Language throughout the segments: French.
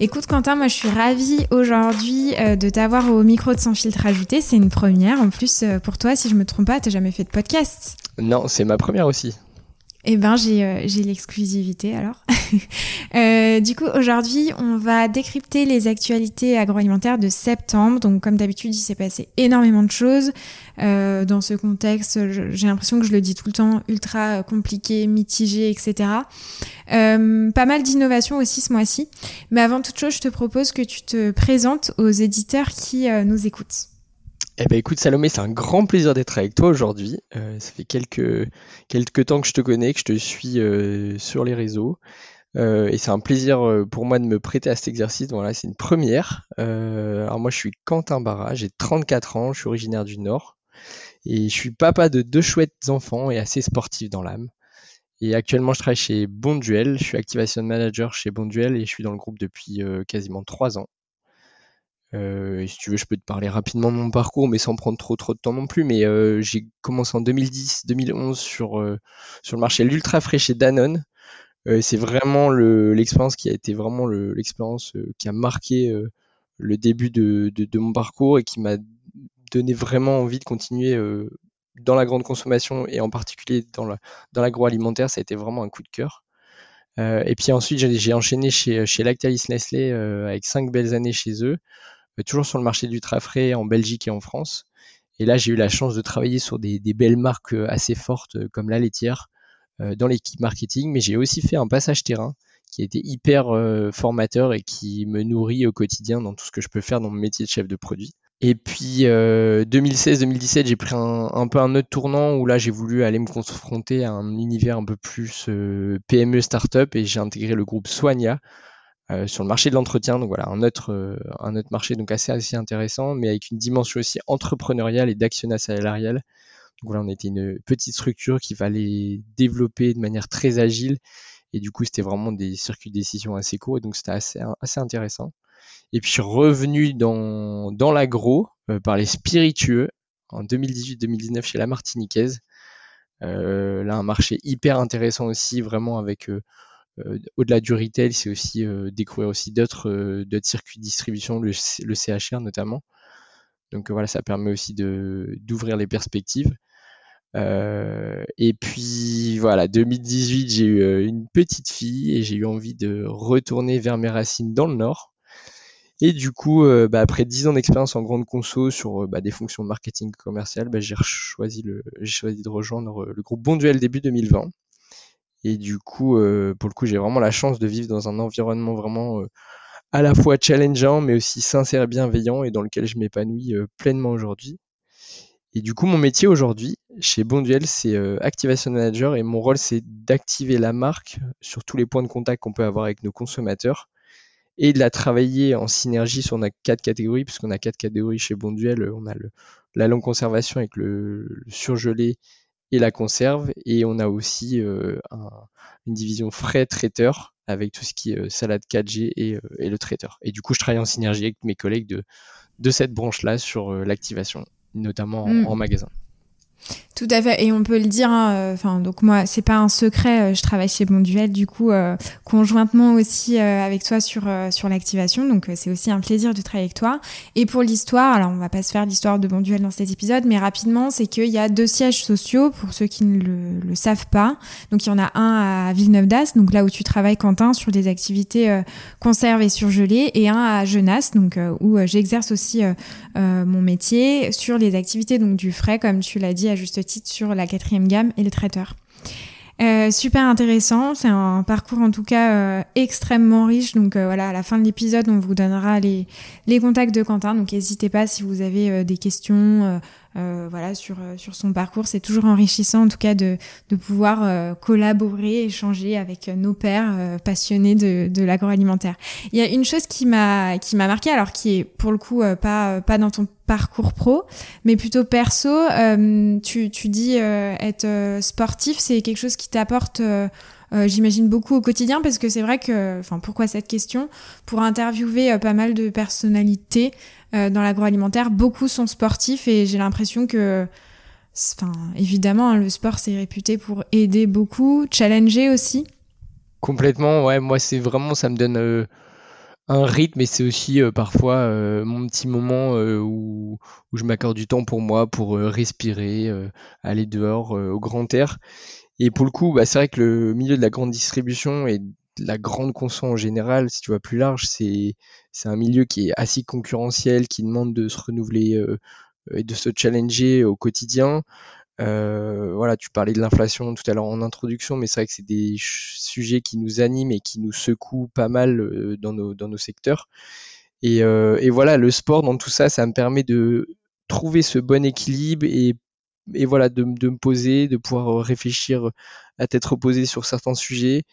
Écoute Quentin, moi je suis ravie aujourd'hui euh, de t'avoir au micro de Sans filtre ajouté. C'est une première. En plus, euh, pour toi, si je me trompe pas, t'as jamais fait de podcast? Non, c'est ma première aussi. Eh ben, j'ai euh, l'exclusivité alors. euh, du coup, aujourd'hui, on va décrypter les actualités agroalimentaires de septembre. Donc, comme d'habitude, il s'est passé énormément de choses. Euh, dans ce contexte, j'ai l'impression que je le dis tout le temps, ultra compliqué, mitigé, etc. Euh, pas mal d'innovations aussi ce mois-ci. Mais avant toute chose, je te propose que tu te présentes aux éditeurs qui nous écoutent. Eh ben écoute Salomé, c'est un grand plaisir d'être avec toi aujourd'hui. Euh, ça fait quelques, quelques temps que je te connais, que je te suis euh, sur les réseaux. Euh, et c'est un plaisir pour moi de me prêter à cet exercice. Voilà, c'est une première. Alors moi je suis Quentin Barra, j'ai 34 ans, je suis originaire du Nord. Et je suis papa de deux chouettes enfants et assez sportif dans l'âme. Et actuellement je travaille chez Bonduel, je suis Activation Manager chez Bonduel et je suis dans le groupe depuis quasiment trois ans. Euh, si tu veux, je peux te parler rapidement de mon parcours, mais sans prendre trop trop de temps non plus. Mais euh, j'ai commencé en 2010-2011 sur euh, sur le marché l'ultra frais chez Danone. c'est vraiment l'expérience qui a été vraiment l'expérience qui a marqué le début de, de, mon parcours et qui m'a donné vraiment envie de continuer dans la grande consommation et en particulier dans l'agroalimentaire. ça a été vraiment un coup de cœur. et puis ensuite, j'ai enchaîné chez, chez Lactalis Nestlé avec cinq belles années chez eux. Euh, toujours sur le marché du frais en Belgique et en France. Et là, j'ai eu la chance de travailler sur des, belles marques euh, assez fortes euh, comme la laitière dans l'équipe marketing, mais j'ai aussi fait un passage terrain qui a été hyper formateur et qui me nourrit au quotidien dans tout ce que je peux faire dans mon métier de chef de produit. Et puis 2016-2017, j'ai pris un, peu un autre tournant où là j'ai voulu aller me confronter à un univers un peu plus PME startup et j'ai intégré le groupe Soigna, euh, sur le marché de l'entretien. Donc voilà, un autre, euh, un autre marché donc assez, assez intéressant, mais avec une dimension aussi entrepreneuriale et d'actionnat salarial. Donc voilà, on était une petite structure qui fallait développer de manière très agile. Et du coup, c'était vraiment des circuits de décision assez courts. Et donc, c'était assez, assez intéressant. Et puis, je suis revenu dans, dans l'agro euh, par les spiritueux en 2018-2019 chez la Martiniquaise. Euh, là, un marché hyper intéressant aussi, vraiment avec euh, au-delà du retail, c'est aussi euh, découvrir aussi d'autres euh, circuits de distribution, le, CHR notamment. Donc voilà, ça permet aussi d'ouvrir les perspectives. et puis voilà, 2018, j'ai eu une petite fille et j'ai eu envie de retourner vers mes racines dans le Nord. Et du coup, bah, après 10 ans d'expérience en grande conso sur bah, des fonctions marketing commercial, bah, j'ai choisi, choisi de rejoindre le groupe Bonduel début 2020. Et du coup, euh, pour le coup, j'ai vraiment la chance de vivre dans un environnement vraiment euh, à la fois challengeant, mais aussi sincère et bienveillant, et dans lequel je m'épanouis euh, pleinement aujourd'hui. Et du coup, mon métier aujourd'hui chez Bonduel, c'est Activation Manager, et mon rôle, c'est d'activer la marque sur tous les points de contact qu'on peut avoir avec nos consommateurs, et de la travailler en synergie sur nos quatre catégories, puisqu'on a quatre catégories chez Bonduel. On a la longue conservation avec le surgelé et la conserve. Et on a aussi euh, une division frais traiteur avec tout ce qui est euh, salade 4G euh, et, le traiteur. Et du coup, je travaille en synergie avec mes collègues de, de cette branche-là sur l'activation, notamment en mm. magasin. Tout à fait, et on peut le dire. Hein, euh, enfin, donc moi, c'est pas un secret. Euh, je travaille chez Bonduel, du coup, euh, conjointement aussi avec toi sur sur l'activation. Donc c'est aussi un plaisir de travailler avec toi. Et pour l'histoire, alors on va pas se faire l'histoire de Bonduel dans cet épisode, mais rapidement, c'est qu'il y a deux sièges sociaux pour ceux qui ne le, savent pas. Donc il y en a un à Villeneuve d'Ascq, donc là où tu travailles, Quentin, sur des activités conserve et surgelées, et un à Genasse, donc où j'exerce aussi mon métier sur les activités donc du frais, comme tu l'as dit à juste sur la quatrième gamme et le traiteur. Euh, super intéressant, c'est un parcours en tout cas euh, extrêmement riche. Donc euh, voilà, à la fin de l'épisode, on vous donnera les, les contacts de Quentin. Donc n'hésitez pas si vous avez des questions, euh, voilà, sur, euh, sur son parcours. C'est toujours enrichissant, en tout cas, de, de pouvoir euh, collaborer, échanger avec nos pères passionnés de, de l'agroalimentaire. Il y a une chose qui m'a qui m'a marqué, alors qui est pour le coup pas pas dans ton parcours pro, mais plutôt perso. tu tu dis être sportif, c'est quelque chose qui t'apporte euh, j'imagine beaucoup au quotidien parce que c'est vrai que, enfin, pourquoi cette question? Pour interviewer euh, pas mal de personnalités euh, dans l'agroalimentaire, beaucoup sont sportifs et j'ai l'impression que, enfin, évidemment, hein, le sport c'est réputé pour aider beaucoup, challenger aussi. Complètement, ouais. Moi, c'est vraiment, ça me donne un rythme et c'est aussi parfois mon petit moment où, où, je m'accorde du temps pour moi, pour respirer, aller dehors au grand air. Et pour le coup, bah, c'est vrai que le milieu de la grande distribution et de la grande conso en général, si tu vois plus large, c'est c'est un milieu qui est assez concurrentiel, qui demande de se renouveler euh, et de se challenger au quotidien. Euh, voilà, tu parlais de l'inflation tout à l'heure en introduction, mais c'est vrai que c'est des sujets qui nous animent et qui nous secouent pas mal euh, dans nos, secteurs. Et, voilà, le sport dans tout ça, ça me permet de trouver ce bon équilibre et voilà, de, de, me poser, de pouvoir réfléchir à tête reposée sur certains sujets.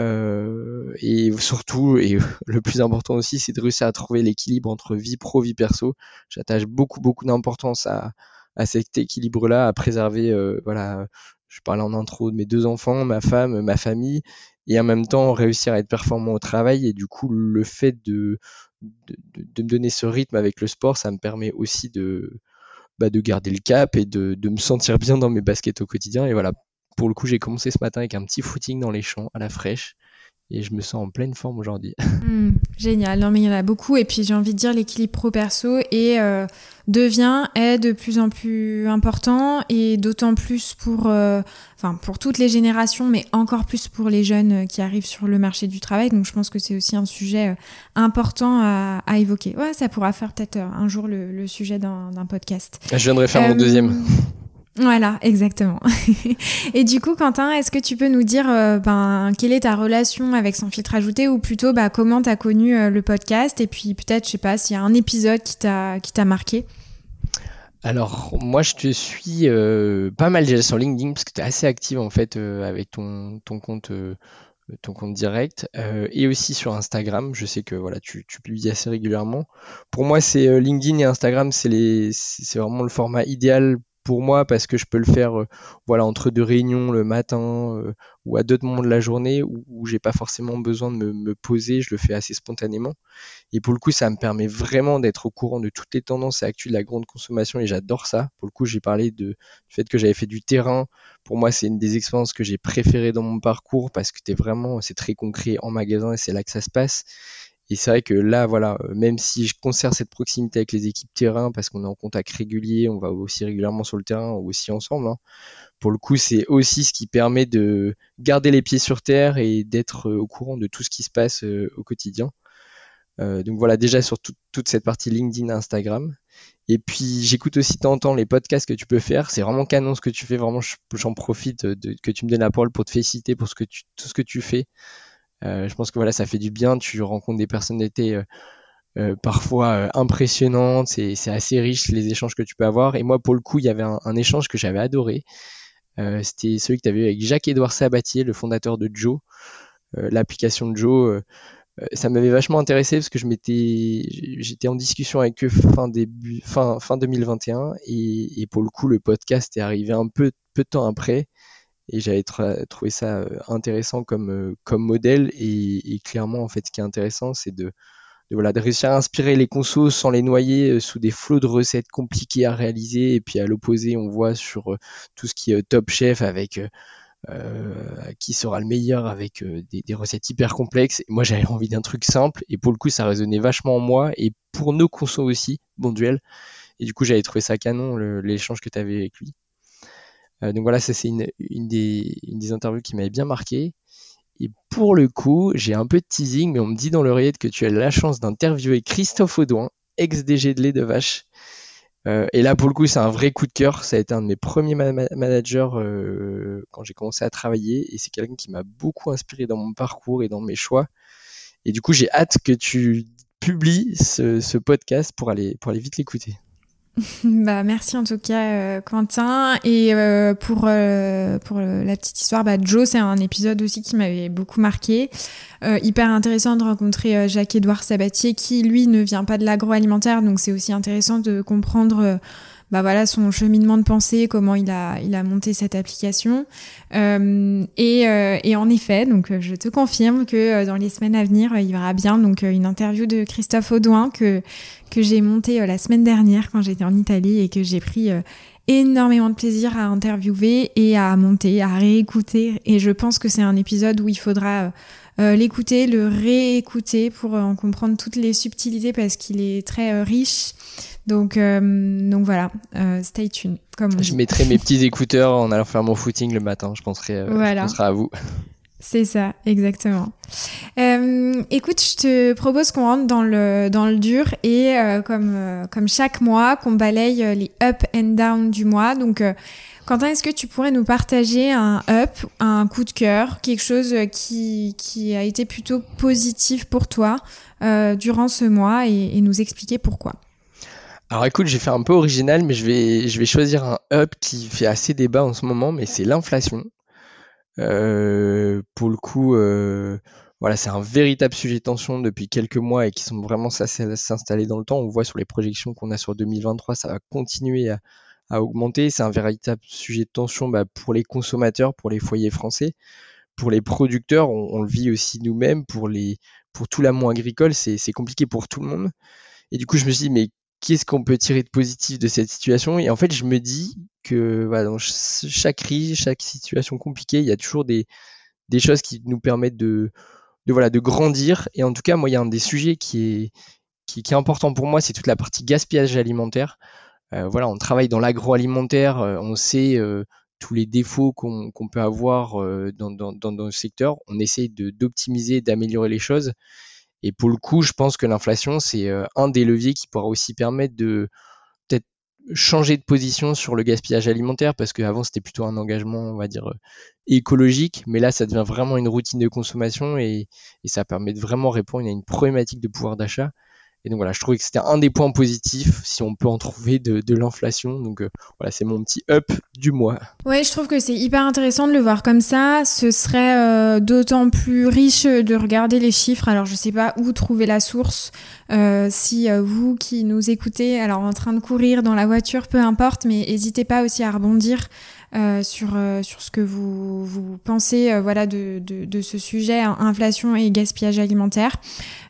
Euh, et surtout, et le plus important aussi, c'est de réussir à trouver l'équilibre entre vie pro, vie perso. J'attache beaucoup, beaucoup d'importance à, à cet équilibre-là, à préserver, euh, voilà, je parlais en intro de mes deux enfants, ma femme, ma famille, et en même temps réussir à être performant au travail. Et du coup, le fait de, de, de me donner ce rythme avec le sport, ça me permet aussi de, bah, de garder le cap et de, de, me sentir bien dans mes baskets au quotidien. Et voilà, pour le coup, j'ai commencé ce matin avec un petit footing dans les champs à la fraîche et je me sens en pleine forme aujourd'hui. Hmm, génial, non mais il y en a beaucoup et puis j'ai envie de dire l'équilibre pro-perso et euh, devient est de plus en plus important et d'autant plus pour euh, enfin pour toutes les générations mais encore plus pour les jeunes qui arrivent sur le marché du travail donc je pense que c'est aussi un sujet euh, important à, à, évoquer. Ouais, ça pourra faire peut-être un jour le, le sujet d'un podcast. Je viendrai faire mon deuxième. Voilà, exactement. et du coup, Quentin, est-ce que tu peux nous dire euh, ben, quelle est ta relation avec Sans filtre ajouté ou plutôt bah, comment tu as connu euh, le podcast et puis peut-être, je sais pas, s'il y a un épisode qui t'a marqué? Alors, moi, je te suis euh, pas mal déjà sur LinkedIn parce que tu es assez active en fait avec ton, ton compte ton compte direct et aussi sur Instagram. Je sais que voilà, tu, tu publies assez régulièrement. Pour moi, c'est LinkedIn et Instagram, c'est les c'est vraiment le format idéal pour moi parce que je peux le faire euh, voilà entre deux réunions le matin euh, ou à d'autres moments de la journée où, où j'ai pas forcément besoin de me, poser, je le fais assez spontanément. Et pour le coup, ça me permet vraiment d'être au courant de toutes les tendances actuelles de la grande consommation et j'adore ça. Pour le coup, j'ai parlé de, du fait que j'avais fait du terrain. Pour moi, c'est une des expériences que j'ai préférées dans mon parcours parce que es vraiment, c'est très concret en magasin et c'est là que ça se passe. Et c'est vrai que là, voilà, euh, même si je conserve cette proximité avec les équipes terrain, parce qu'on est en contact régulier, on va aussi régulièrement sur le terrain, aussi ensemble, hein, pour le coup, c'est aussi ce qui permet de garder les pieds sur terre et d'être euh, au courant de tout ce qui se passe euh, au quotidien. donc voilà, déjà sur toute cette partie LinkedIn, Instagram. Et puis j'écoute aussi temps en temps les podcasts que tu peux faire. C'est vraiment canon ce que tu fais. Vraiment, j'en profite que tu me donnes la parole pour te féliciter pour tout ce que tu fais. Euh, je pense que voilà, ça fait du bien. Tu rencontres des personnalités euh, euh, parfois impressionnantes. C'est, assez riche les échanges que tu peux avoir. Et moi, pour le coup, il y avait un, échange que j'avais adoré. c'était celui que tu avais eu avec Jacques-Édouard Sabatier, le fondateur de Joe, l'application de Joe ça m'avait vachement intéressé parce que j'étais en discussion avec eux fin début fin fin 2021 et, et, pour le coup le podcast est arrivé un peu peu de temps après et j'avais trouvé ça euh, intéressant comme euh, modèle et, clairement en fait ce qui est intéressant c'est de, voilà de réussir à inspirer les consos sans les noyer euh, sous des flots de recettes compliquées à réaliser et puis à l'opposé on voit sur tout ce qui est top chef avec qui sera le meilleur avec des, des, recettes hyper complexes. Et moi, j'avais envie d'un truc simple et pour le coup, ça résonnait vachement en moi et pour nos consos aussi, bon duel. Et du coup, j'avais trouvé ça canon l'échange que tu avais avec lui. Euh, donc voilà, ça c'est une, des, interviews qui m'avait bien marqué. Et pour le coup, j'ai un peu de teasing, mais on me dit dans l'oreillette que tu as la chance d'interviewer Christophe Audouin, ex-DG de lait de vache. Euh, et là, pour le coup, c'est un vrai coup de cœur. Ça a été un de mes premiers managers euh, quand j'ai commencé à travailler. Et c'est quelqu'un qui m'a beaucoup inspiré dans mon parcours et dans mes choix. Et du coup, j'ai hâte que tu publies ce, podcast pour aller vite l'écouter. bah merci en tout cas euh, Quentin. Et euh, pour euh, pour la petite histoire bah Joe c'est un épisode aussi qui m'avait beaucoup marqué. Hyper intéressant de rencontrer Jacques-Édouard Sabatier qui lui ne vient pas de l'agroalimentaire donc c'est aussi intéressant de comprendre bah voilà son cheminement de pensée, comment il a il a monté cette application. Euh, et, euh, et, en effet, donc euh, je te confirme que dans les semaines à venir, il y aura bien donc une interview de Christophe Audouin que que j'ai monté la semaine dernière quand j'étais en Italie et que j'ai pris énormément de plaisir à interviewer et à monter, à réécouter. Et je pense que c'est un épisode où il faudra l'écouter, le réécouter pour en comprendre toutes les subtilités parce qu'il est très riche. Donc, donc voilà, stay tuned. Comme je mettrai mes petits écouteurs en allant faire mon footing le matin. Je penserai, je penserai à vous. C'est ça, exactement. Euh, écoute, je te propose qu'on rentre dans le, dans le dur et euh, comme, euh, comme chaque mois, qu'on balaye les up and down du mois. Donc, Quentin, est-ce que tu pourrais nous partager un up, un coup de cœur, quelque chose qui, qui a été plutôt positif pour toi durant ce mois et, et nous expliquer pourquoi? Alors écoute, j'ai fait un peu original, mais je vais, je vais choisir un up qui fait assez débat en ce moment, mais c'est l'inflation. Euh, pour le coup, euh, voilà, c'est un véritable sujet de tension depuis quelques mois et qui sont vraiment s'installer dans le temps. On voit sur les projections qu'on a sur 2023, ça va continuer à, augmenter. C'est un véritable sujet de tension bah, pour les consommateurs, pour les foyers français, pour les producteurs. On, le vit aussi nous-mêmes. Pour les, pour tout l'amont agricole, c'est compliqué pour tout le monde. Et du coup, je me suis dit, mais qu'est-ce qu'on peut tirer de positif de cette situation Et en fait, je me dis que dans chaque crise, chaque situation compliquée, il y a toujours des, choses qui nous permettent de, grandir. Et en tout cas, moi, il y a un des sujets qui est, important pour moi, c'est toute la partie gaspillage alimentaire. Euh, voilà, on travaille dans l'agroalimentaire, euh, on sait euh, tous les défauts qu'on peut avoir dans, dans, le secteur. On essaie d'optimiser, d'améliorer les choses. Et pour le coup, je pense que l'inflation, c'est euh, un des leviers qui pourra aussi permettre de peut-être changer de position sur le gaspillage alimentaire, parce qu'avant, c'était plutôt un engagement, on va dire, euh, écologique, mais là, ça devient vraiment une routine de consommation et, et ça permet de vraiment répondre à une problématique de pouvoir d'achat. Et donc voilà, je trouvais que c'était un des points positifs, si on peut en trouver, de, l'inflation. Donc euh, voilà, c'est mon petit up du mois. Ouais, je trouve que c'est hyper intéressant de le voir comme ça. Ce serait euh, d'autant plus riche de regarder les chiffres. Alors je sais pas où trouver la source. Euh, si vous qui nous écoutez, alors en train de courir dans la voiture, peu importe, mais n'hésitez pas aussi à rebondir sur, sur ce que vous, vous pensez voilà, de, de, de, ce sujet, hein, inflation et gaspillage alimentaire.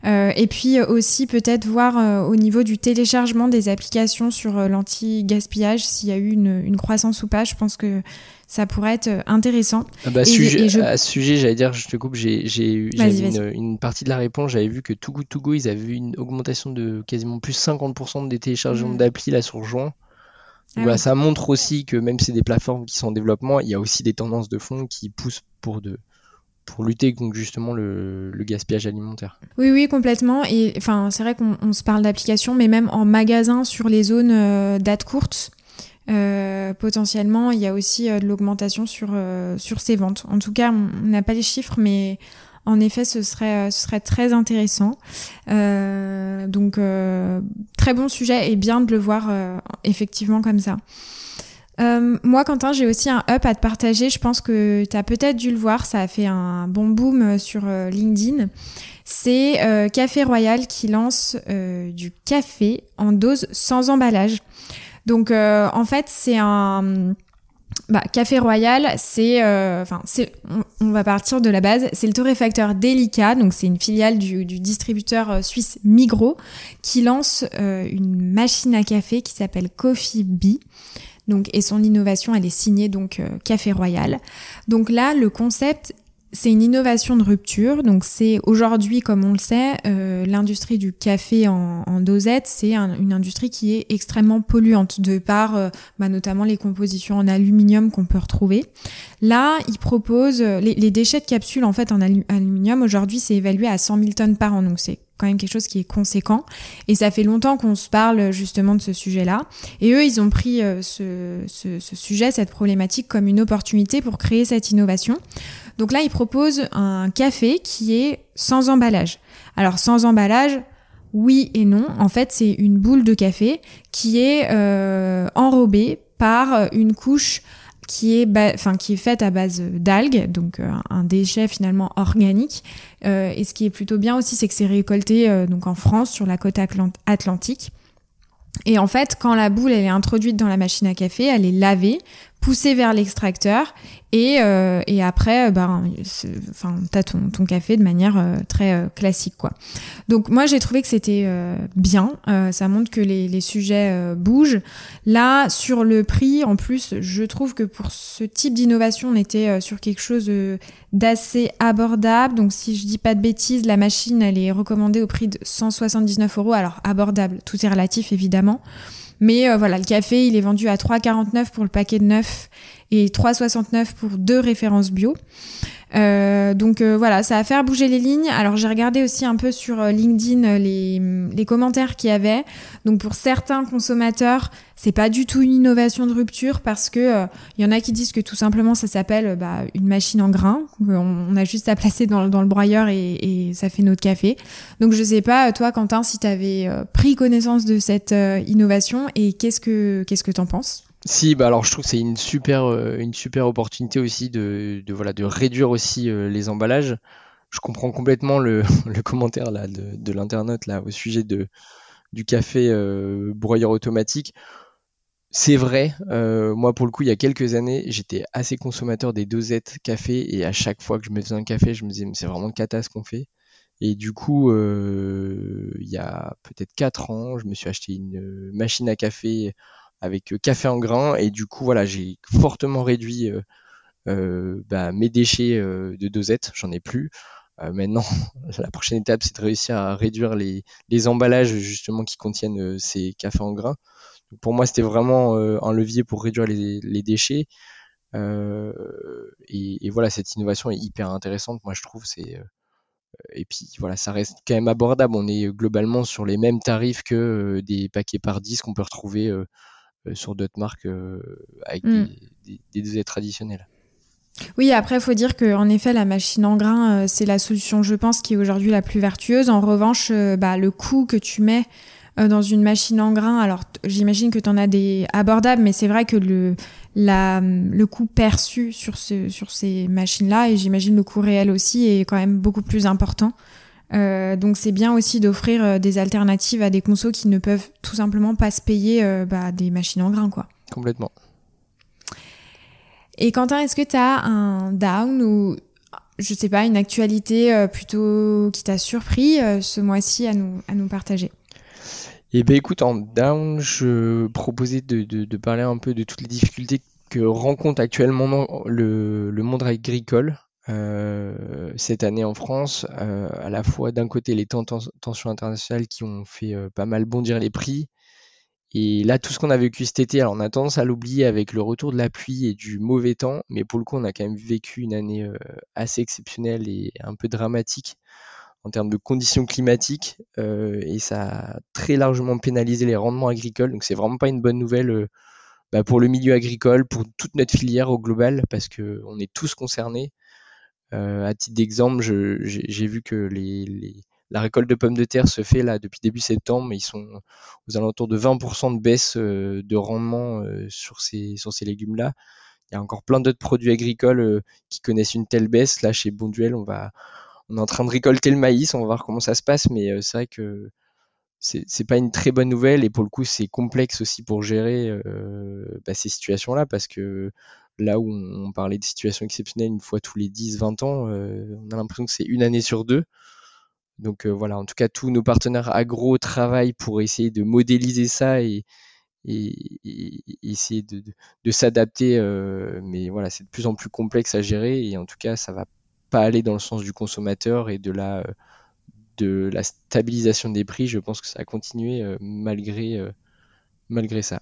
et puis aussi peut-être voir au niveau du téléchargement des applications sur l'anti-gaspillage s'il y a eu une, une croissance ou pas. Je pense que ça pourrait être intéressant. Ah bah, sujet, À ce sujet, j'allais dire, je te coupe, j'ai eu une, une, partie de la réponse, j'avais vu que Too Good To Go, ils avaient eu une augmentation de quasiment plus 50% des téléchargements mmh. d'appli là sur juin. Ah ça montre aussi que même si c'est des plateformes qui sont en développement, il y a aussi des tendances de fond qui poussent pour de pour lutter contre justement le, gaspillage alimentaire. Oui, oui, complètement. Et enfin, c'est vrai qu'on se parle d'applications, mais même en magasin sur les zones euh, date courte, euh, potentiellement, il y a aussi euh, de l'augmentation sur sur ces ventes. En tout cas, on n'a pas les chiffres, mais en effet, ce serait, ce serait très intéressant. Euh, donc, euh, très bon sujet et bien de le voir euh, effectivement comme ça. Moi, Quentin, j'ai aussi un up à te partager. Je pense que tu as peut-être dû le voir. Ça a fait un bon boom sur LinkedIn. C'est Café Royal qui lance du café en dose sans emballage. Donc, en fait, c'est un bah, Café Royal, c'est, euh, enfin, on, va partir de la base. C'est le torréfacteur Delica, donc c'est une filiale du, distributeur euh, suisse Migros, qui lance euh, une machine à café qui s'appelle Coffee Bee. Donc, et son innovation, elle est signée donc Café Royal. Donc là, le concept c'est une innovation de rupture. Donc c'est aujourd'hui, comme on le sait, euh, l'industrie du café en, dosette, c'est une industrie qui est extrêmement polluante de par euh, bah, notamment les compositions en aluminium qu'on peut retrouver. Là, ils proposent les, les, déchets de capsules en fait en aluminium. Aujourd'hui, c'est évalué à 100 000 tonnes par an. Donc c'est quand même quelque chose qui est conséquent. Et ça fait longtemps qu'on se parle justement de ce sujet-là. Et eux, ils ont pris euh, ce, sujet, cette problématique comme une opportunité pour créer cette innovation. Donc là, ils proposent un café qui est sans emballage. Alors sans emballage, oui et non. En fait, c'est une boule de café qui est euh, enrobée par une couche qui est, enfin, qui est faite à base d'algues, donc euh, un déchet finalement organique. Euh, et ce qui est plutôt bien aussi, c'est que c'est récolté euh, donc en France sur la côte atlantique. Et en fait, quand la boule elle est introduite dans la machine à café, elle est lavée poussé vers l'extracteur et, euh, et après, ben, enfin, t'as ton, ton café de manière euh, très euh, classique, quoi. Donc moi, j'ai trouvé que c'était bien. ça montre que les, les sujets bougent. Là, sur le prix, en plus, je trouve que pour ce type d'innovation, on était sur quelque chose d'assez abordable. Donc si je dis pas de bêtises, la machine, elle est recommandée au prix de 179 euros. Alors abordable, tout est relatif évidemment. Mais euh, voilà, le café, il est vendu à 3,49 pour le paquet de 9 et 3,69 pour deux références bio. Euh, donc euh, voilà, ça va faire bouger les lignes. Alors j'ai regardé aussi un peu sur euh, LinkedIn les, commentaires qu'il y avait. Donc pour certains consommateurs, c'est pas du tout une innovation de rupture parce que il y en a qui disent que tout simplement ça s'appelle bah, une machine en grain. On, a juste à placer dans, le broyeur et, et, ça fait notre café. Donc je sais pas toi Quentin si tu avais pris connaissance de cette innovation et qu'est-ce que qu'est-ce que t'en penses? Si, bah alors je trouve que c'est une super, euh, une super opportunité aussi de, de, voilà, de réduire aussi euh, les emballages. Je comprends complètement le, le commentaire là, de, de l'internet là, au sujet de, du café euh, broyeur automatique. C'est vrai, moi pour le coup, il y a quelques années, j'étais assez consommateur des dosettes café et à chaque fois que je me faisais un café, je me disais, c'est vraiment cata ce qu'on fait. Et du coup, il y a peut-être 4 ans, je me suis acheté une machine à café avec euh, café en grain et du coup voilà j'ai fortement réduit euh, euh, bah, mes déchets de dosette, j'en ai plus. maintenant, la prochaine étape, c'est de réussir à réduire les, les emballages justement qui contiennent ces cafés en grains. pour moi, c'était vraiment un levier pour réduire les, les déchets. Et, voilà, cette innovation est hyper intéressante. Moi, je trouve c'est et puis voilà, ça reste quand même abordable. On est globalement sur les mêmes tarifs que des paquets par 10 qu'on peut retrouver sur d'autres marques euh, avec mm. des, des, des traditionnels. Oui, après, il faut dire que en effet, la machine en grain, euh, c'est la solution, je pense, qui est aujourd'hui la plus vertueuse. En revanche, bah, le coût que tu mets dans une machine en grain, alors j'imagine que tu en as des abordables, mais c'est vrai que le, la, le coût perçu sur, ce, sur ces machines-là, et j'imagine le coût réel aussi, est quand même beaucoup plus important. Euh, donc c'est bien aussi d'offrir euh, des alternatives à des consos qui ne peuvent tout simplement pas se payer euh, bah, des machines en grain. Quoi. Complètement. Et Quentin, est-ce que tu as un down ou je sais pas, une actualité plutôt qui t'a surpris ce mois-ci à nous, à nous partager? Eh bien écoute, en down, je proposais de, de, de, parler un peu de toutes les difficultés que rencontre actuellement le, le monde agricole euh, cette année en France, euh, à la fois d'un côté les tensions internationales qui ont fait euh, pas mal bondir les prix, et là tout ce qu'on a vécu cet été, alors on a tendance à l'oublier avec le retour de la pluie et du mauvais temps, mais pour le coup on a quand même vécu une année assez exceptionnelle et un peu dramatique en termes de conditions climatiques, et ça a très largement pénalisé les rendements agricoles, donc c'est vraiment pas une bonne nouvelle. Bah, pour le milieu agricole, pour toute notre filière au global, parce qu'on est tous concernés. Euh, à titre d'exemple, j'ai vu que la récolte de pommes de terre se fait là depuis début septembre, ils sont aux alentours de 20% de baisse euh, de rendement euh, sur ces, légumes-là. Il y a encore plein d'autres produits agricoles qui connaissent une telle baisse. Là, chez Bonduel, on on est en train de récolter le maïs, on va voir comment ça se passe, mais c'est vrai que c'est pas une très bonne nouvelle et pour le coup c'est complexe aussi pour gérer bah, ces situations là parce que Là où on, parlait de situations exceptionnelles une fois tous les 10-20 ans, euh, on a l'impression que c'est une année sur deux. Donc euh, voilà, en tout cas, tous nos partenaires agro travaillent pour essayer de modéliser ça et, essayer de, s'adapter. Euh, mais voilà, c'est de plus en plus complexe à gérer et en tout cas, ça va pas aller dans le sens du consommateur et de la, de la stabilisation des prix. Je pense que ça va continuer malgré, malgré ça.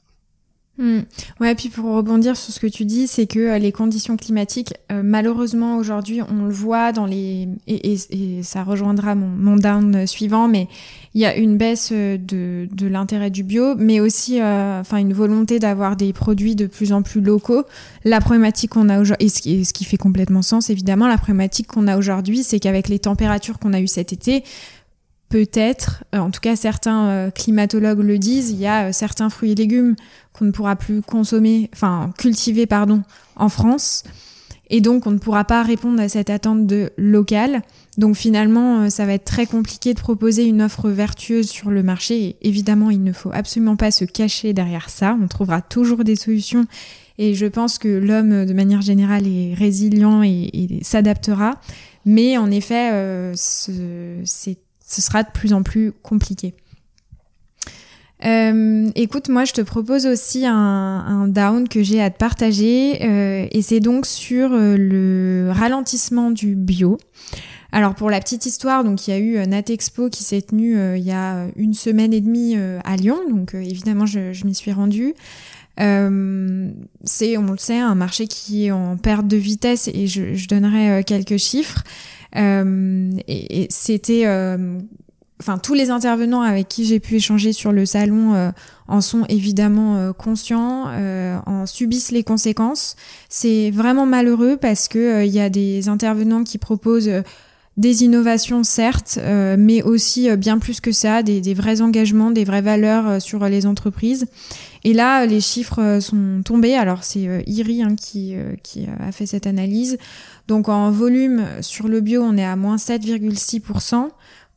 Hmm. Ouais, puis pour rebondir sur ce que tu dis, c'est que euh, les conditions climatiques, euh, malheureusement aujourd'hui, on le voit dans les et, et, ça rejoindra mon, mon, down suivant, mais il y a une baisse euh, de, de l'intérêt du bio, mais aussi, enfin, une volonté d'avoir des produits de plus en plus locaux. La problématique qu'on a aujourd'hui, et qui, ce qui fait complètement sens évidemment, la problématique qu'on a aujourd'hui, c'est qu'avec les températures qu'on a eues cet été, peut-être, en tout cas certains climatologues le disent, il y a certains fruits et légumes qu'on ne pourra plus consommer, enfin cultiver pardon, en France. Et donc, on ne pourra pas répondre à cette attente de local. Donc, finalement, ça va être très compliqué de proposer une offre vertueuse sur le marché. Évidemment, il ne faut absolument pas se cacher derrière ça. On trouvera toujours des solutions. Et je pense que l'homme, de manière générale, est résilient et, s'adaptera. Mais en effet, ce sera de plus en plus compliqué. Euh, écoute, moi, je te propose aussi un, down que j'ai à te partager, euh, et c'est donc sur euh, le ralentissement du bio. Alors pour la petite histoire, donc il y a eu Natexpo qui s'est tenu il y a une semaine et demie à Lyon, donc évidemment je, m'y suis rendue. c'est, on le sait, un marché qui est en perte de vitesse et je donnerai quelques chiffres. Et, et c'était enfin tous les intervenants avec qui j'ai pu échanger sur le salon euh, en sont évidemment euh, conscients, euh, en subissent les conséquences. C'est vraiment malheureux parce que il y a des intervenants qui proposent des innovations certes, mais aussi bien plus que ça, des, des, vrais engagements, des vraies valeurs sur les entreprises. Et là, les chiffres sont tombés. Alors c'est IRI hein, qui, qui a fait cette analyse. Donc en volume sur le bio, on est à moins 7,6%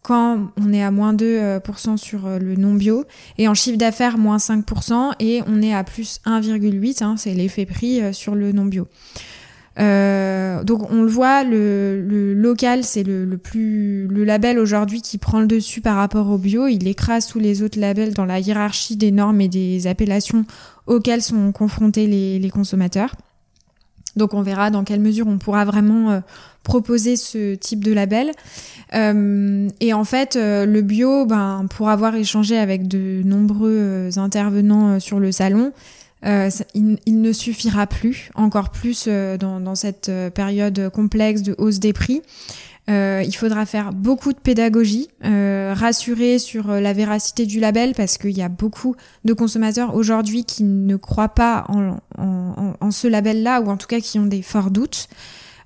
quand on est à moins 2% euh, sur euh, le non-bio, et en chiffre d'affaires, moins 5%, et on est à plus 1,8%, hein, c'est l'effet prix euh, sur le non-bio. Donc on le voit, le, local, c'est le, le, plus le label aujourd'hui qui prend le dessus par rapport au bio. Il écrase tous les autres labels dans la hiérarchie des normes et des appellations auxquelles sont confrontés les, les consommateurs. Donc on verra dans quelle mesure on pourra vraiment proposer ce type de label. Euh, et en fait, euh, le bio, ben, pour avoir échangé avec de nombreux euh, intervenants sur le salon, il, ne suffira plus, encore plus dans, dans, cette période complexe de hausse des prix. il faudra faire beaucoup de pédagogie, rassurer sur la véracité du label parce qu'il y a beaucoup de consommateurs aujourd'hui qui ne croient pas en, en, en ce label-là ou en tout cas qui ont des forts doutes.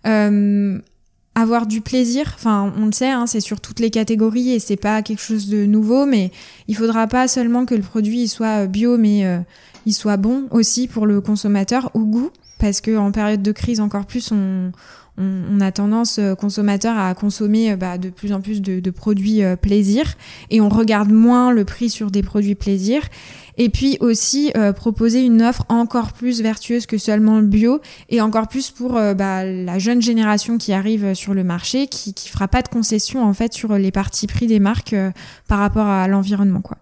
Euh, avoir du plaisir. Enfin, on le sait, hein, c'est sur toutes les catégories et c'est pas quelque chose de nouveau, mais il faudra pas seulement que le produit soit bio, mais euh, il soit bon aussi pour le consommateur au goût, parce que en période de crise encore plus, on, on, a tendance euh, consommateur à consommer euh, bah, de plus en plus de, de produits plaisir et on regarde moins le prix sur des produits plaisir. Et puis aussi euh, proposer une offre encore plus vertueuse que seulement le bio et encore plus pour euh, bah, la jeune génération qui arrive sur le marché, qui qui fera pas de concessions en fait sur les parties prix des marques euh, par rapport à l'environnement quoi.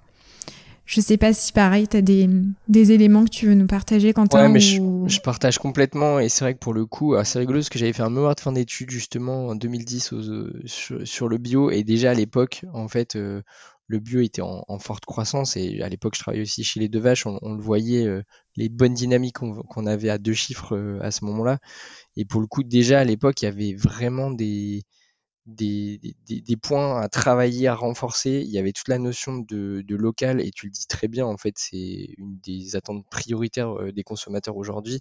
Je sais pas si pareil, tu as des, des, éléments que tu veux nous partager, Quentin Ouais, mais je, partage complètement. Et c'est vrai que pour le coup, c'est rigolo parce que j'avais fait un mémoire de fin d'études justement en 2010 sur, le bio. Et déjà à l'époque, en fait, le bio était en, forte croissance et à l'époque je travaillais aussi chez les deux vaches, on, le voyait euh, les bonnes dynamiques qu'on avait à deux chiffres euh, à ce moment-là. Et pour le coup déjà à l'époque il y avait vraiment des, des, points à travailler, à renforcer. Il y avait toute la notion de, local et tu le dis très bien en fait c'est une des attentes prioritaires euh, des consommateurs aujourd'hui.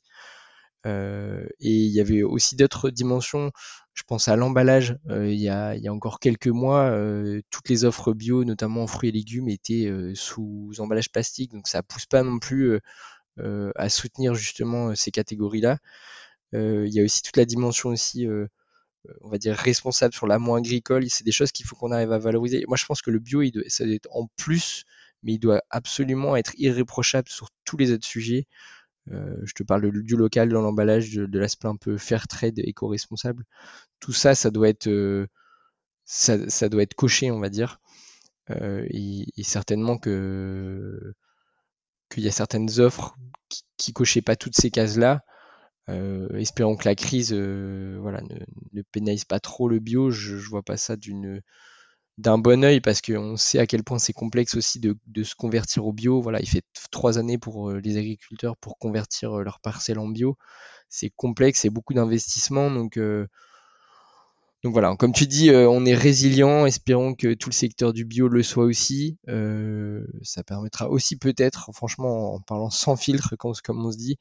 Euh, et il y avait aussi d'autres dimensions. Je pense à l'emballage. Euh, il, y a, encore quelques mois, toutes les offres bio, notamment en fruits et légumes, étaient sous emballage plastique. Donc ça pousse pas non plus à soutenir justement ces catégories-là. il y a aussi toute la dimension aussi on va dire responsable sur l'amont agricole. C'est des choses qu'il faut qu'on arrive à valoriser. Moi, je pense que le bio, ça doit être en plus, mais il doit absolument être irréprochable sur tous les autres sujets. Euh, je te parle du local dans l'emballage, de, l'aspect un peu fair trade, éco-responsable. Tout ça, ça doit être, euh, coché, on va dire. Euh, et, certainement que qu'il y a certaines offres qui, qui cochaient pas toutes ces cases-là. Espérons que la crise voilà, ne, pénalise pas trop le bio. Je, je vois pas ça d'une d'un bon oeil parce qu'on sait à quel point c'est complexe aussi de, se convertir au bio. Voilà, il fait trois années pour euh, les agriculteurs pour convertir euh, leur parcelle en bio. C'est complexe, c'est beaucoup d'investissement. Donc, euh, donc voilà, comme tu dis, on est résilient. Espérons que tout le secteur du bio le soit aussi. ça permettra aussi peut-être, franchement, en parlant sans filtre, comme on se dit,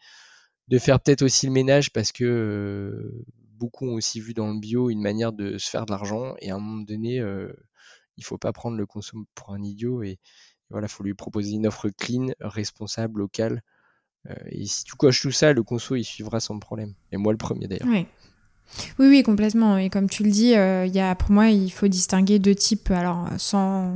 de faire peut-être aussi le ménage parce que beaucoup ont aussi vu dans le bio une manière de se faire de l'argent et à un moment donné, il faut pas prendre le consomme pour un idiot et voilà, faut lui proposer une offre clean, responsable, locale et si tu coches tout ça, le conso il suivra sans problème. Et moi le premier d'ailleurs. Oui. Oui, complètement. Et comme tu le dis, il y a, pour moi, il faut distinguer deux types. Alors, sans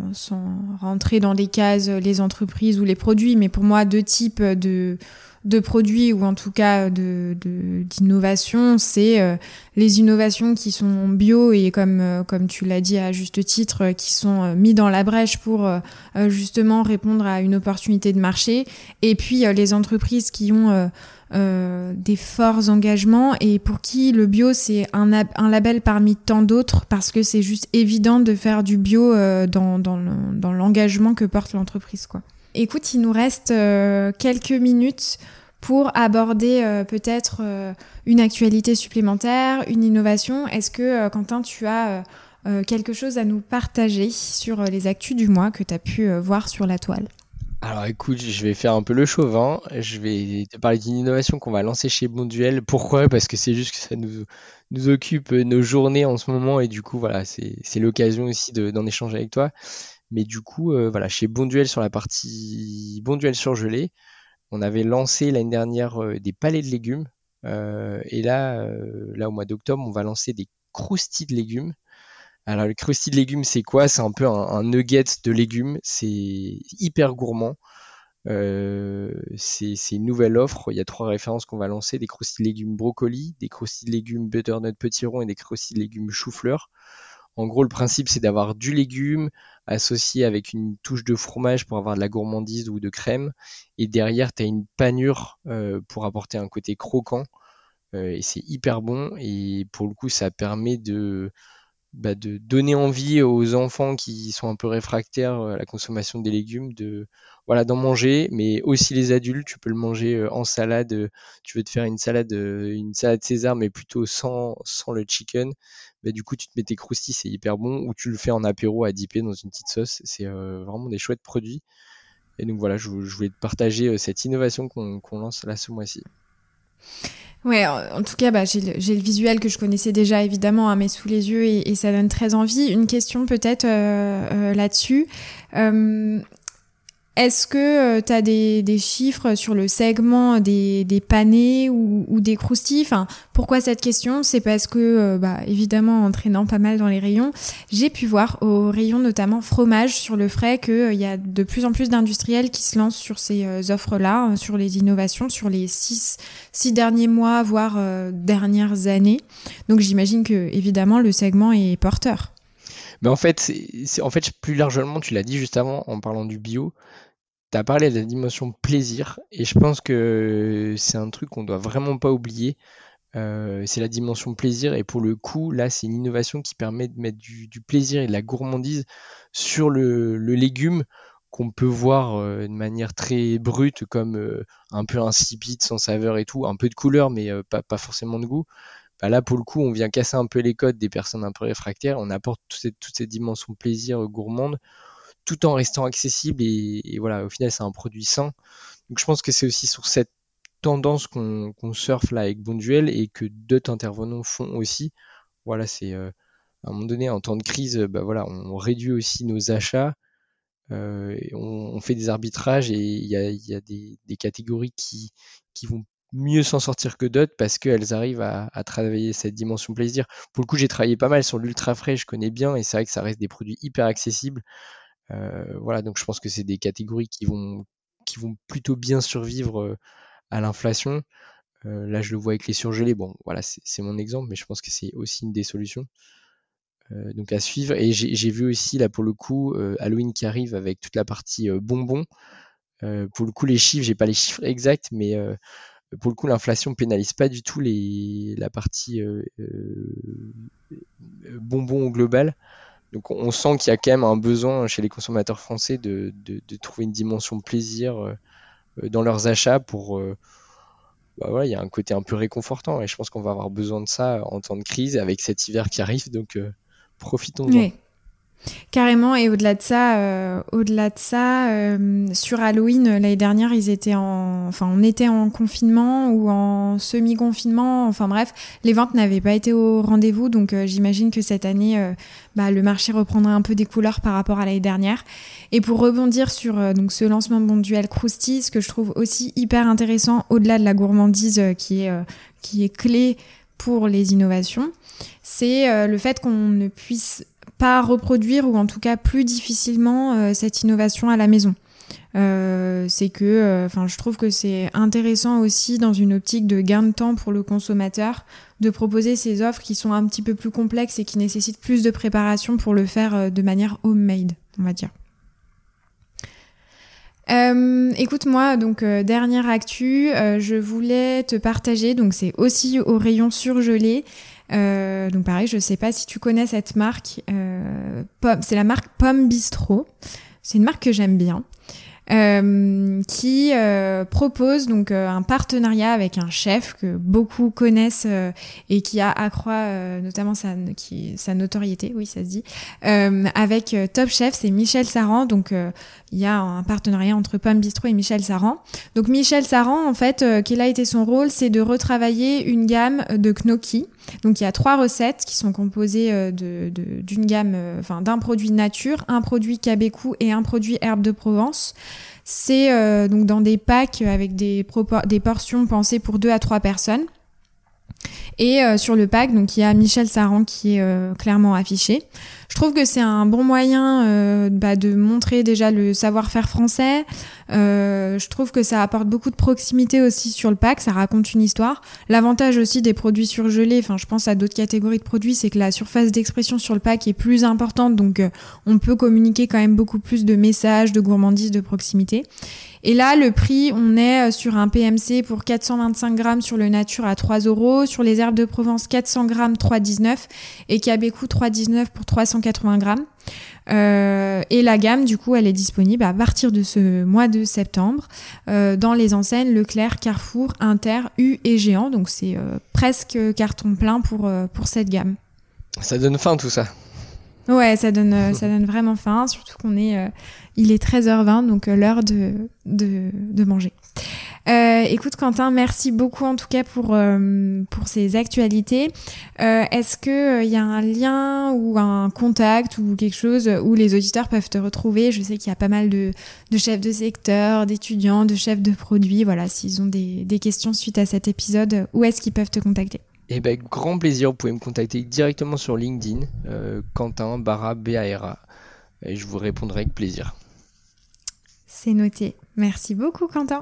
rentrer dans les cases, les entreprises ou les produits, mais pour moi, deux types de, de produits ou en tout cas de d'innovation, c'est euh, les innovations qui sont bio et comme euh, comme tu l'as dit à juste titre, euh, qui sont mis dans la brèche pour justement répondre à une opportunité de marché. Et puis les entreprises qui ont des forts engagements et pour qui le bio c'est un, un label parmi tant d'autres parce que c'est juste évident de faire du bio dans, dans l'engagement que porte l'entreprise quoi. Écoute, il nous reste euh, quelques minutes pour aborder euh, peut-être euh, une actualité supplémentaire, une innovation. Est-ce que, Quentin, tu as quelque chose à nous partager sur les actus du mois que tu as pu voir sur la toile? Alors écoute, je vais faire un peu le chauvin. Je vais te parler d'une innovation qu'on va lancer chez Bonduel. Pourquoi? Parce que c'est juste que ça nous, nous occupe nos journées en ce moment et du coup voilà, c'est l'occasion aussi d'en échanger avec toi. Mais du coup, euh, voilà, chez Bonduel sur la partie Bonduel surgelé, on avait lancé l'année dernière euh, des palets de légumes. Euh, et là, là, au mois d'octobre, on va lancer des croustilles de légumes. Alors, le croustilles de légumes, c'est quoi? C'est un peu un, nugget de légumes. C'est hyper gourmand. c'est une nouvelle offre. Il y a trois références qu'on va lancer des croustilles de légumes brocoli, des croustilles de légumes butternut petit rond et des croustilles de légumes chou-fleur. En gros, le principe, c'est d'avoir du légume associé avec une touche de fromage pour avoir de la gourmandise ou de crème. Et derrière, tu as une panure euh, pour apporter un côté croquant. Euh, et c'est hyper bon. Et pour le coup, ça permet de, bah, de donner envie aux enfants qui sont un peu réfractaires à la consommation des légumes de voilà d'en manger mais aussi les adultes tu peux le manger euh, en salade tu veux te faire une salade une César mais plutôt sans le chicken bah, du coup tu te mets tes croustilles c'est hyper bon ou tu le fais en apéro à dipper dans une petite sauce c'est euh, vraiment des chouettes produits et donc voilà je, voulais te partager euh, cette innovation qu'on lance là ce mois-ci Ouais, en tout cas, bah, j'ai le, visuel que je connaissais déjà évidemment à mes sous les yeux et, ça donne très envie. Une question peut-être euh, là-dessus. Est-ce que euh, tu as des, chiffres sur le segment des, panés ou, des croustilles? Enfin, Pourquoi cette question? C'est parce que, euh, bah, évidemment, en traînant pas mal dans les rayons, j'ai pu voir au rayon notamment fromage sur le frais qu'il euh, y a de plus en plus d'industriels qui se lancent sur ces offres-là, hein, sur les innovations, sur les six, six derniers mois, voire dernières années. Donc j'imagine que, évidemment, le segment est porteur. Mais en fait, en fait, plus largement, tu l'as dit juste avant en parlant du bio, tu as parlé de la dimension plaisir et je pense que c'est un truc qu'on doit vraiment pas oublier. Euh, c'est la dimension plaisir et pour le coup là c'est une innovation qui permet de mettre du, plaisir et de la gourmandise sur le, légume qu'on peut voir euh, de manière très brute comme euh, un peu insipide sans saveur et tout, un peu de couleur mais pas, forcément de goût. Bah là pour le coup on vient casser un peu les codes des personnes un peu réfractaires, on apporte toute cette, toute cette dimension plaisir gourmande tout en restant accessible et, voilà, au final c'est un produit sain. Donc je pense que c'est aussi sur cette tendance qu'on surfe là avec Bonduel et que d'autres intervenants font aussi. Voilà, c'est euh, à un moment donné en temps de crise, bah voilà, on réduit aussi nos achats. Euh, on, fait des arbitrages et il y a, des, catégories qui, qui vont mieux s'en sortir que d'autres parce qu'elles arrivent à, à, travailler cette dimension plaisir. Pour le coup, j'ai travaillé pas mal sur l'ultra frais, je connais bien et c'est vrai que ça reste des produits hyper accessibles. Euh, voilà, donc je pense que c'est des catégories qui vont, qui vont plutôt bien survivre euh, à l'inflation. Euh, là, je le vois avec les surgelés. Bon, voilà, c'est mon exemple, mais je pense que c'est aussi une des solutions. donc à suivre. Et j'ai vu aussi, là, pour le coup, Halloween qui arrive avec toute la partie bonbons. pour le coup, les chiffres, j'ai pas les chiffres exacts, mais pour le coup, l'inflation pénalise pas du tout la partie bonbons au global. Donc on sent qu'il y a quand même un besoin chez les consommateurs français de, trouver une dimension plaisir euh, euh, dans leurs achats pour... Euh, bah voilà, il y a un côté un peu réconfortant. Et je pense qu'on va avoir besoin de ça en temps de crise avec cet hiver qui arrive, donc profitons-en. Carrément, et au-delà de ça, euh, au-delà de ça, euh, sur Halloween l'année dernière, ils étaient en, enfin, on était en confinement ou en semi-confinement. Enfin bref, les ventes n'avaient pas été au rendez-vous, donc euh, j'imagine que cette année, bah, le marché reprendra un peu des couleurs par rapport à l'année dernière. Et pour rebondir sur ce lancement de duel Krusty, ce que je trouve aussi hyper intéressant, au-delà de la gourmandise qui est qui est clé pour les innovations, c'est le fait qu'on ne puisse pas reproduire ou en tout cas plus difficilement euh, cette innovation à la maison. Euh, c'est que, euh, enfin, je trouve que c'est intéressant aussi dans une optique de gain de temps pour le consommateur de proposer ces offres qui sont un petit peu plus complexes et qui nécessitent plus de préparation pour le faire de manière homemade, on va dire. écoute moi, donc dernière actu, je voulais te partager, donc c'est aussi au rayon surgelé, euh, donc pareil, je sais pas si tu connais cette marque. Euh, c'est la marque Pomme Bistro. C'est une marque que j'aime bien. Euh, qui euh, propose donc euh, un partenariat avec un chef que beaucoup connaissent et qui a accroît notamment sa, qui, sa notoriété, oui ça se dit, avec Top Chef, c'est Michel Saran. Donc il y a un partenariat entre Pomme Bistro et Michel Saran. Donc Michel Saran, en fait, quel a été son rôle, c'est de retravailler une gamme de gnocchi. Donc il y a trois recettes qui sont composées de d'une gamme, enfin d'un produit nature, un produit cabécou et un produit herbe de Provence. C'est euh, donc dans des packs avec des, portions pensées pour deux à trois personnes. Et euh, sur le pack, donc il y a Michel Saran qui est euh, clairement affiché. Je trouve que c'est un bon moyen euh, bah, de montrer déjà le savoir-faire français. je trouve que ça apporte beaucoup de proximité aussi sur le pack, ça raconte une histoire. L'avantage aussi des produits surgelés, enfin je pense à d'autres catégories de produits, c'est que la surface d'expression sur le pack est plus importante, donc on peut communiquer quand même beaucoup plus de messages, de gourmandise, de proximité. Et là, le prix, on est euh, sur un PMC pour 425 grammes sur le nature à 3 euros, sur les herbes de Provence 400 grammes 3,19 et Cabécou 3,19 pour 380 grammes. Euh, et la gamme, du coup, elle est disponible à partir de ce mois de septembre euh, dans les enseignes Leclerc, Carrefour, Inter, U et Géant. Donc c'est presque carton plein pour, pour cette gamme. Ça donne faim tout ça. Ouais, ça donne, ça donne vraiment faim, surtout qu'on est, il est 13h20, donc euh, l'heure de, de, manger. Euh, écoute Quentin, merci beaucoup en tout cas pour, euh, pour ces actualités. Est-ce qu'il y a un lien ou un contact ou quelque chose où les auditeurs peuvent te retrouver? Je sais qu'il y a pas mal de, de chefs de secteur, d'étudiants, de chefs de produits. Voilà, s'ils ont des, des questions suite à cet épisode, où est-ce qu'ils peuvent te contacter? Eh ben, grand plaisir, vous pouvez me contacter directement sur LinkedIn, Quentin Barra BARA, et je vous répondrai avec plaisir. C'est noté. Merci beaucoup, Quentin.